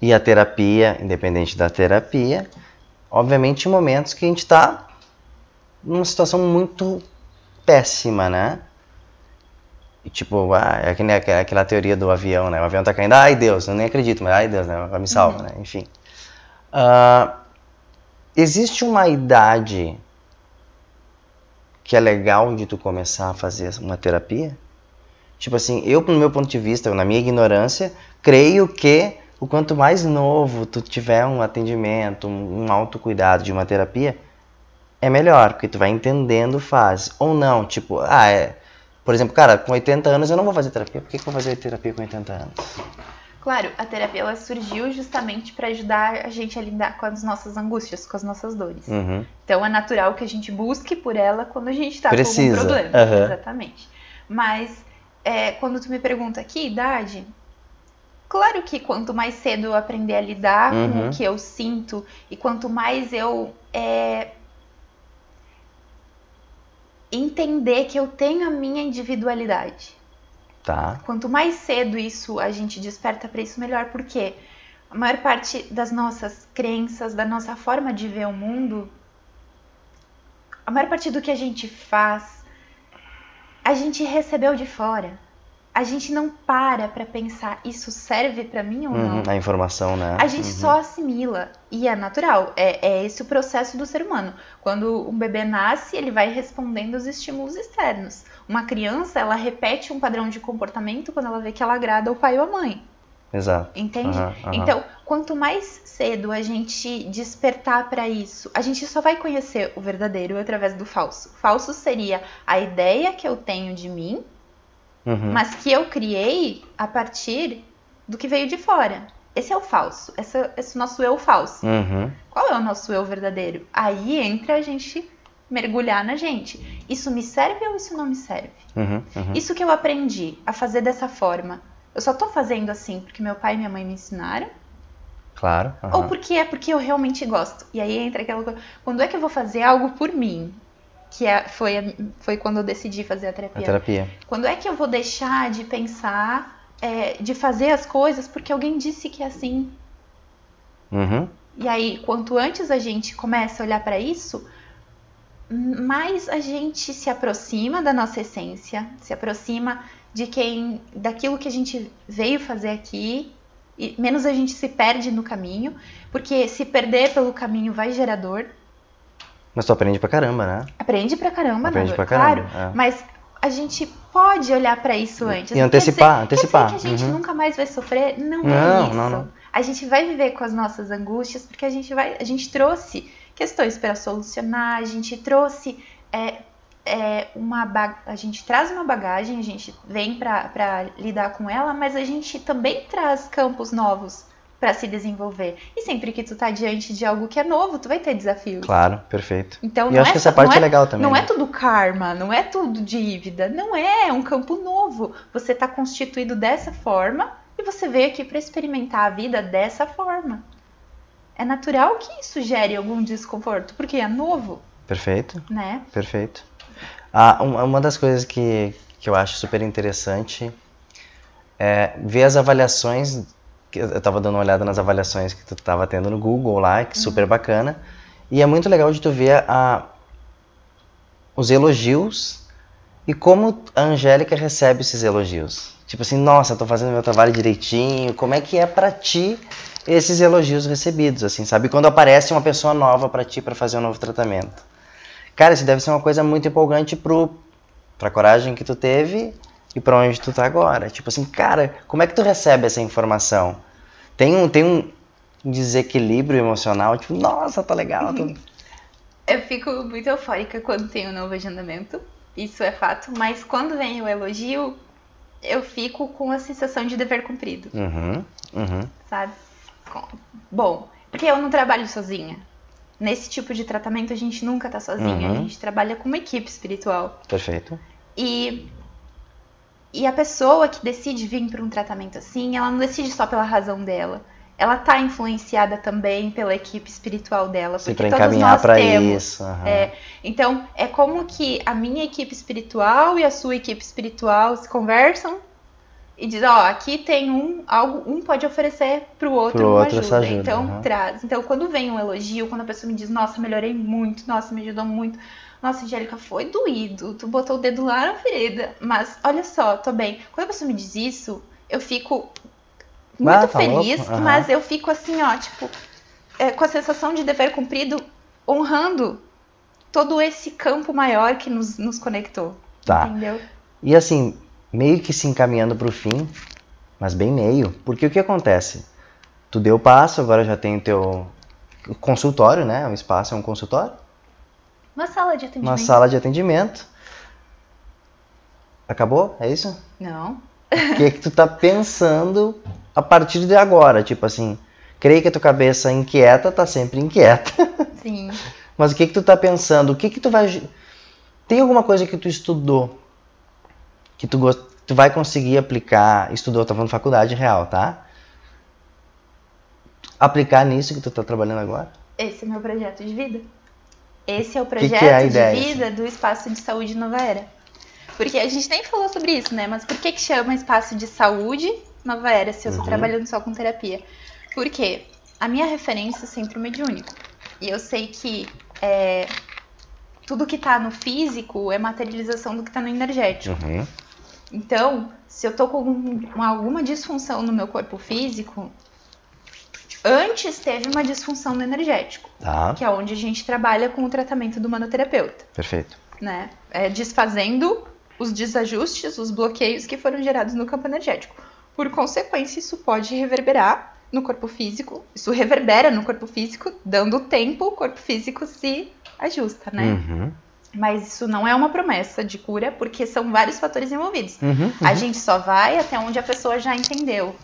e a terapia, independente da terapia, obviamente em momentos que a gente está numa situação muito péssima, né? E, tipo, ah, é aquela, aquela teoria do avião, né? O avião tá caindo, ai Deus, eu nem acredito, mas ai Deus, né? Vai me salva, uhum. né? Enfim. Uh, existe uma idade que é legal de tu começar a fazer uma terapia? Tipo assim, eu, no meu ponto de vista, na minha ignorância, creio que o quanto mais novo tu tiver um atendimento, um, autocuidado de uma terapia, é melhor, porque tu vai entendendo fase. Ou não, tipo, ah, é. Por exemplo, cara, com 80 anos eu não vou fazer terapia. Por que, que eu vou fazer terapia com 80 anos? Claro, a terapia ela surgiu justamente para ajudar a gente a lidar com as nossas angústias, com as nossas dores. Uhum. Então é natural que a gente busque por ela quando a gente está com algum problema. Uhum. Exatamente. Mas é, quando tu me pergunta que idade, Claro que quanto mais cedo eu aprender a lidar uhum. com o que eu sinto e quanto mais eu é, entender que eu tenho a minha individualidade. Tá. Quanto mais cedo isso a gente desperta para isso, melhor, porque a maior parte das nossas crenças, da nossa forma de ver o mundo, a maior parte do que a gente faz, a gente recebeu de fora a gente não para para pensar isso serve para mim ou uhum, não. A informação, né? A gente uhum. só assimila e é natural. É, é esse o processo do ser humano. Quando um bebê nasce, ele vai respondendo aos estímulos externos. Uma criança, ela repete um padrão de comportamento quando ela vê que ela agrada o pai ou a mãe. Exato. Entende? Uhum, uhum. Então, quanto mais cedo a gente despertar para isso, a gente só vai conhecer o verdadeiro através do falso. Falso seria a ideia que eu tenho de mim uhum. mas que eu criei a partir do que veio de fora. Esse é o falso, esse, esse é o nosso eu falso. Uhum. Qual é o nosso eu verdadeiro? Aí entra a gente mergulhar na gente. Isso me serve ou isso não me serve? Uhum, uhum. Isso que eu aprendi a fazer dessa forma, eu só tô fazendo assim porque meu pai e minha mãe me ensinaram? Claro. Uhum. Ou porque é porque eu realmente gosto? E aí entra aquela coisa, quando é que eu vou fazer algo por mim? que é, foi, foi quando eu decidi fazer a terapia. A terapia. Quando é que eu vou deixar de pensar, é, de fazer as coisas porque alguém disse que é assim? Uhum. E aí, quanto antes a gente começa a olhar para isso, mais a gente se aproxima da nossa essência, se aproxima de quem, daquilo que a gente veio fazer aqui e menos a gente se perde no caminho, porque se perder pelo caminho vai gerar dor. Mas tu aprende pra caramba, né? Aprende pra caramba, Aprende na pra dor, claro. caramba, é. Mas a gente pode olhar pra isso antes. E antecipar, dizer, antecipar. Quer dizer que a gente Uhum. nunca mais vai sofrer? Não, Não, é isso. não, não. A gente vai viver com as nossas angústias porque a gente vai, a gente trouxe questões para solucionar, a gente trouxe é, é, uma a gente traz uma bagagem, a gente vem para lidar com ela, mas a gente também traz campos novos para se desenvolver. E sempre que tu tá diante de algo que é novo, tu vai ter desafios. Claro, perfeito. Então E não eu acho é que essa parte não é legal também. não né? é tudo karma, não é tudo dívida, não é, é um campo novo. Você está constituído dessa forma e você veio aqui para experimentar a vida dessa forma. É natural que isso gere algum desconforto, porque é novo, Perfeito, né? perfeito. Ah, um- uma das coisas que, que eu acho super interessante é ver as avaliações. que Eu tava dando uma olhada nas avaliações que tu tava tendo no Google lá, que super bacana. E é muito legal de tu ver a, os elogios e como a Angélica recebe esses elogios. Tipo assim, nossa, tô fazendo meu trabalho direitinho. Como é que é pra ti esses elogios recebidos, assim, sabe? Quando aparece uma pessoa nova pra ti pra fazer um novo tratamento. Cara, isso deve ser uma coisa muito empolgante pro, pra coragem que tu teve e pra onde tu tá agora. Tipo assim, cara, como é que tu recebe essa informação? Tem um, tem um desequilíbrio emocional, tipo, nossa, tá legal. Tô... Eu fico muito eufórica quando tem um novo agendamento, isso é fato, mas quando vem o elogio, eu fico com a sensação de dever cumprido. Uhum, uhum. sabe? Bom, porque eu não trabalho sozinha. Nesse tipo de tratamento a gente nunca tá sozinha, Uhum. a gente trabalha com uma equipe espiritual. Perfeito. E e a pessoa que decide vir para um tratamento assim, ela não decide só pela razão dela. Ela tá influenciada também pela equipe espiritual dela, Sim, porque todos nós temos. isso. aham. É, então, é como que a minha equipe espiritual e a sua equipe espiritual se conversam e diz, ó, aqui tem um algo, um pode oferecer pro outro Pro uma outro ajuda. ajuda, Então, aham. traz. Então, quando vem um elogio, quando a pessoa me diz, nossa, melhorei muito, nossa, me ajudou muito. Nossa, Angélica, foi doído. Tu botou o dedo lá na ferida. Mas olha só, tô bem. Quando a pessoa me diz isso, eu fico muito Ah, tá feliz? Aham. mas eu fico assim, ó, tipo, é, com a sensação de dever cumprido, honrando todo esse campo maior que nos, nos conectou. Tá. Entendeu? E assim, meio que se encaminhando pro fim, mas bem meio, porque o que acontece? Tu deu o passo, agora já tem o teu consultório, né? O espaço é um consultório, Uma sala de atendimento. uma sala de atendimento. Acabou? É isso? Não. O que é que tu tá pensando a partir de agora? Tipo assim, creio que a tua cabeça inquieta tá sempre inquieta. Sim. Mas o que que tu tá pensando? O que que tu vai... Tem alguma coisa que tu estudou que tu, gost... tu vai conseguir aplicar? Estudou, tá falando faculdade real, tá? Aplicar nisso que tu tá trabalhando agora? Esse é meu projeto de vida. Esse é o que projeto é a ideia, de vida do Espaço de Saúde Nova Era. Porque a gente nem falou sobre isso, né? Mas por que, que chama Espaço de Saúde Nova Era se eu tô Uhum. trabalhando só com terapia? Porque a minha referência é sempre o mediúnico. E eu sei que é, tudo que tá no físico é materialização do que tá no energético. Uhum. Então, se eu tô com um- alguma disfunção no meu corpo físico, antes teve uma disfunção no energético, Tá, que é onde a gente trabalha com o tratamento do manoterapeuta, perfeito. né? É desfazendo os desajustes, os bloqueios que foram gerados no campo energético. Por consequência, isso pode reverberar no corpo físico, isso reverbera no corpo físico, dando tempo, o corpo físico se ajusta, né? Uhum. Mas isso não é uma promessa de cura, porque são vários fatores envolvidos. Uhum. A gente só vai até onde a pessoa já entendeu.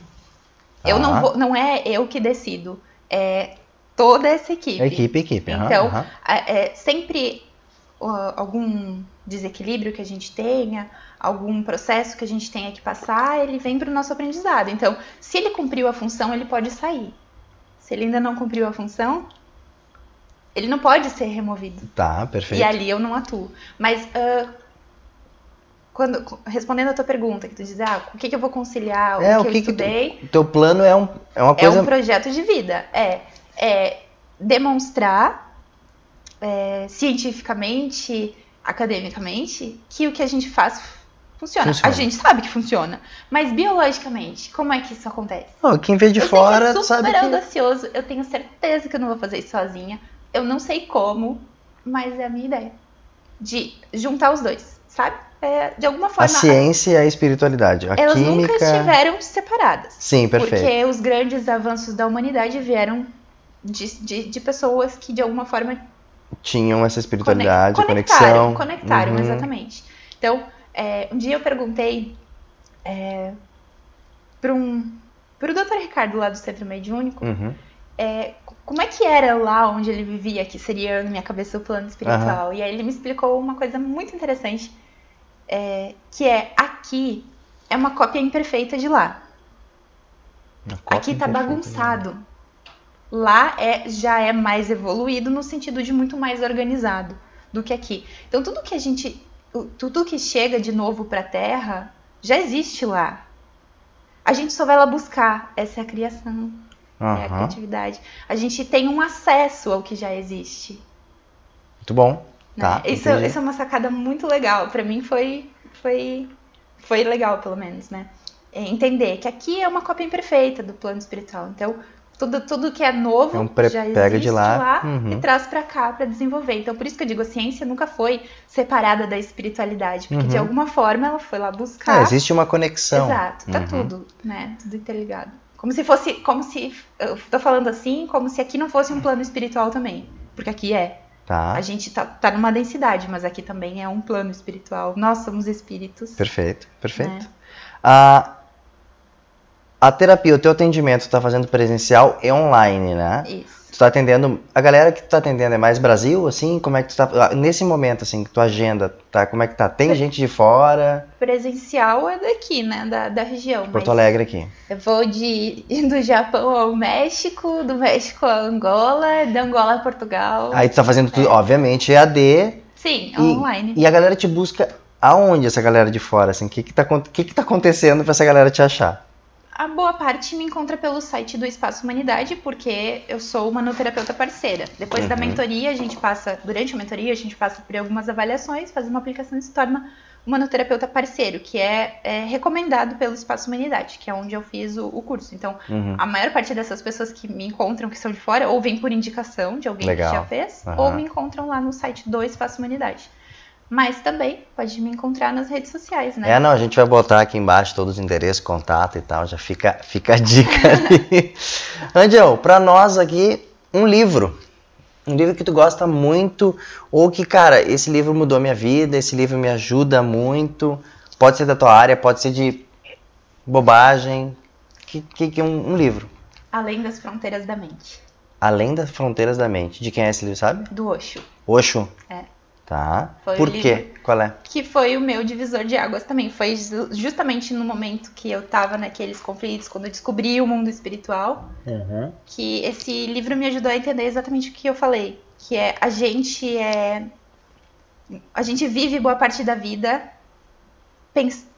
Eu Tá. não vou, não é eu que decido, é toda essa equipe. Equipe, equipe. Então. É, sempre ó, algum desequilíbrio que a gente tenha, algum processo que a gente tenha que passar, ele vem para o nosso aprendizado. Então, se ele cumpriu a função, ele pode sair. Se ele ainda não cumpriu a função, ele não pode ser removido. Tá, perfeito. E ali eu não atuo. Mas ah, quando respondendo a tua pergunta, que tu diz, ah, o que, que eu vou conciliar, É, o o que, eu que tu- estudei, O teu plano é, um, é uma é coisa... um projeto de vida. É, é demonstrar é, cientificamente, academicamente, que o que a gente faz Funciona. Funciona. A gente sabe que funciona. Mas biologicamente, como é que isso acontece? Não, quem vê de eu fora super sabe que. audacioso. Eu tenho certeza que eu não vou fazer isso sozinha. Eu não sei como, mas é a minha ideia. De juntar os dois, sabe? É, de alguma A forma. ciência e a espiritualidade. A elas química. nunca estiveram separadas. Sim, perfeito. Porque os grandes avanços da humanidade vieram de, de, de pessoas que de alguma forma Tinham essa espiritualidade, Conec- conexão. Conectaram, Uhum. exatamente. Então, é, um dia eu perguntei é, para um, pro Dr. Ricardo lá do Centro Mediúnico Uhum. é, como é que era lá onde ele vivia, que seria na minha cabeça o plano espiritual. E aí ele me explicou uma coisa muito interessante, é, que é aqui é uma cópia imperfeita de lá. Aqui tá perfeita, bagunçado. Lá é, já é mais evoluído no sentido de muito mais organizado do que aqui. Então tudo que a gente, tudo que chega de novo para a Terra já existe lá. A gente só vai lá buscar. Essa é a criação, é a criatividade. A gente tem um acesso ao que já existe. Muito bom. né? Tá, isso, isso é uma sacada muito legal. Pra mim foi, foi, foi legal, pelo menos, né? É entender que aqui é uma cópia imperfeita do plano espiritual. Então, tudo, tudo que é novo É um já pega existe de lá, uhum. e traz pra cá pra desenvolver. Então, por isso que eu digo, a ciência nunca foi separada da espiritualidade, porque de Uhum. alguma forma ela foi lá buscar. Ah, existe uma conexão. Exato, tá Uhum. tudo, né? Tudo interligado. Como se fosse, como se, eu tô falando assim, como se aqui não fosse um plano espiritual também, porque aqui é. Tá. A gente tá, tá numa densidade, mas aqui também é um plano espiritual. Nós somos espíritos. Perfeito, perfeito. né? A, a terapia, o teu atendimento, tu tá fazendo presencial e online, né? Isso. Tu tá atendendo. A galera que tu tá atendendo é mais Brasil, assim? Como é que tu tá. ah, Nesse momento, assim, que tua agenda tá. Como é que tá? Tem gente de fora? Presencial é daqui, né? Da, da região. Porto Alegre aqui. Eu vou de, do Japão ao México, do México a Angola, da Angola a Portugal. Aí tu tá fazendo tudo, obviamente, EAD. Sim, E- online. E a galera te busca aonde essa galera de fora, assim? O que que tá, que que tá acontecendo pra essa galera te achar? A boa parte me encontra pelo site do Espaço Humanidade, porque eu sou uma manoterapeuta parceira. Depois da Uhum. mentoria, a gente passa, durante a mentoria, a gente passa por algumas avaliações, faz uma aplicação e se torna um manoterapeuta parceiro, que é, é recomendado pelo Espaço Humanidade, que é onde eu fiz o, o curso. Então, Uhum. a maior parte dessas pessoas que me encontram, que são de fora, ou vem por indicação de alguém Legal. que já fez, Aham. ou me encontram lá no site do Espaço Humanidade. Mas também pode me encontrar nas redes sociais, né? É, não, a gente vai botar aqui embaixo todos os endereços, contato e tal, já fica, fica a dica ali. Angel, pra nós aqui, um livro. Um livro que tu gosta muito, ou que, cara, esse livro mudou minha vida, esse livro me ajuda muito. Pode ser da tua área, pode ser de bobagem. Que, que, que é um, um livro. Além das fronteiras da mente, Além das fronteiras da mente. De quem é esse livro, sabe? do Osho. Oxo. É. Tá. Foi Por quê? Qual é? que foi o meu divisor de águas também. Foi ju- justamente no momento que eu tava naqueles conflitos, quando eu descobri o mundo espiritual, que esse livro me ajudou a entender exatamente o que eu falei, que é a gente é a gente vive boa parte da vida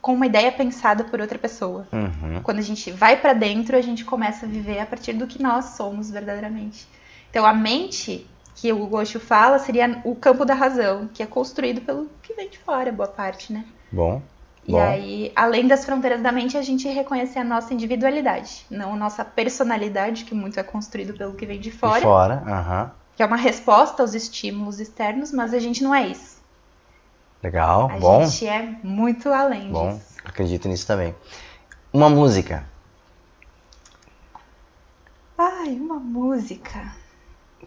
com uma ideia pensada por outra pessoa. Uhum. Quando a gente vai pra dentro, a gente começa a viver a partir do que nós somos verdadeiramente. Então a mente que o Gosho fala seria o campo da razão, que é construído pelo que vem de fora, boa parte, né? Bom. E Bom. aí, além das fronteiras da mente, a gente reconhece a nossa individualidade, não a nossa personalidade, que muito é construído pelo que vem de De fora, fora. Aham. que é uma resposta aos estímulos externos, mas a gente não é isso. Legal. A Bom. gente é muito além Bom, disso. acredito nisso também. Uma música. Ai, uma música.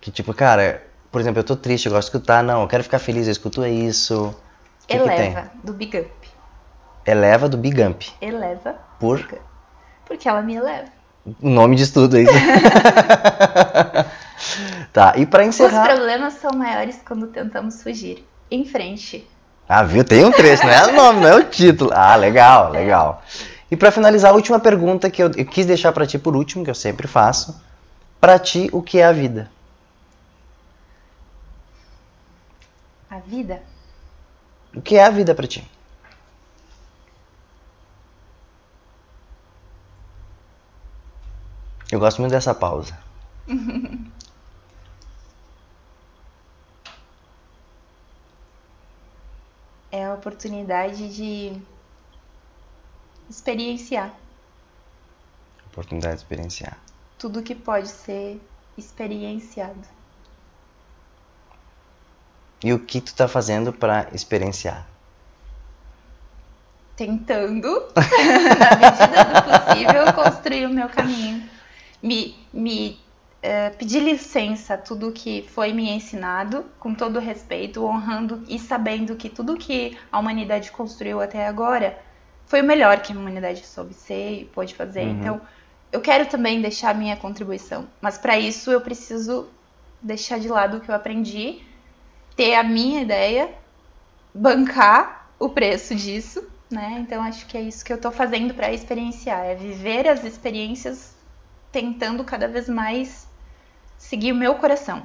Que tipo, cara, por exemplo, eu tô triste, eu gosto de escutar, não, eu quero ficar feliz, eu escuto isso. O que, que? Eleva, do Big Up. Eleva do Big Amp. Eleva, Por porque ela me eleva. o nome de estudo aí. tá, e pra Os encerrar. problemas são maiores quando tentamos fugir. Em frente. Ah, viu? Tem um trecho, não é o nome, não é o título. Ah, legal, legal. E pra finalizar, a última pergunta que eu, eu quis deixar pra ti por último, que eu sempre faço. Pra ti, o que é a vida? A vida O que é a vida pra ti? Eu gosto muito dessa pausa. é a oportunidade de experienciar. Oportunidade de experienciar. Tudo que pode ser experienciado. E o que tu tá fazendo para experienciar? Tentando, na medida do possível, construir o meu caminho. Me, me uh, pedir licença a tudo que foi me ensinado, com todo respeito, honrando e sabendo que tudo que a humanidade construiu até agora foi o melhor que a humanidade soube ser e pôde fazer. Uhum. Então, eu quero também deixar minha contribuição, mas para isso eu preciso deixar de lado o que eu aprendi ter a minha ideia, bancar o preço disso, né? Então acho que é isso que eu estou fazendo para experienciar, é viver as experiências tentando cada vez mais seguir o meu coração.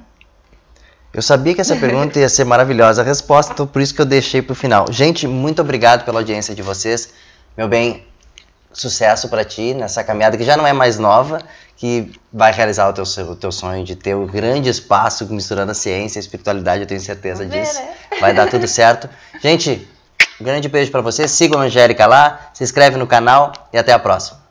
Eu sabia que essa pergunta ia ser maravilhosa a resposta, então por isso que eu deixei para o final. Gente, muito obrigado pela audiência de vocês. Meu bem, sucesso para ti nessa caminhada que já não é mais nova, que vai realizar o teu, o teu sonho de ter um grande espaço misturando a ciência e a espiritualidade, eu tenho certeza Vamos disso. Ver, né? Vai dar tudo certo. Gente, um grande beijo para vocês, sigam a Angélica lá, se inscreve no canal e até a próxima.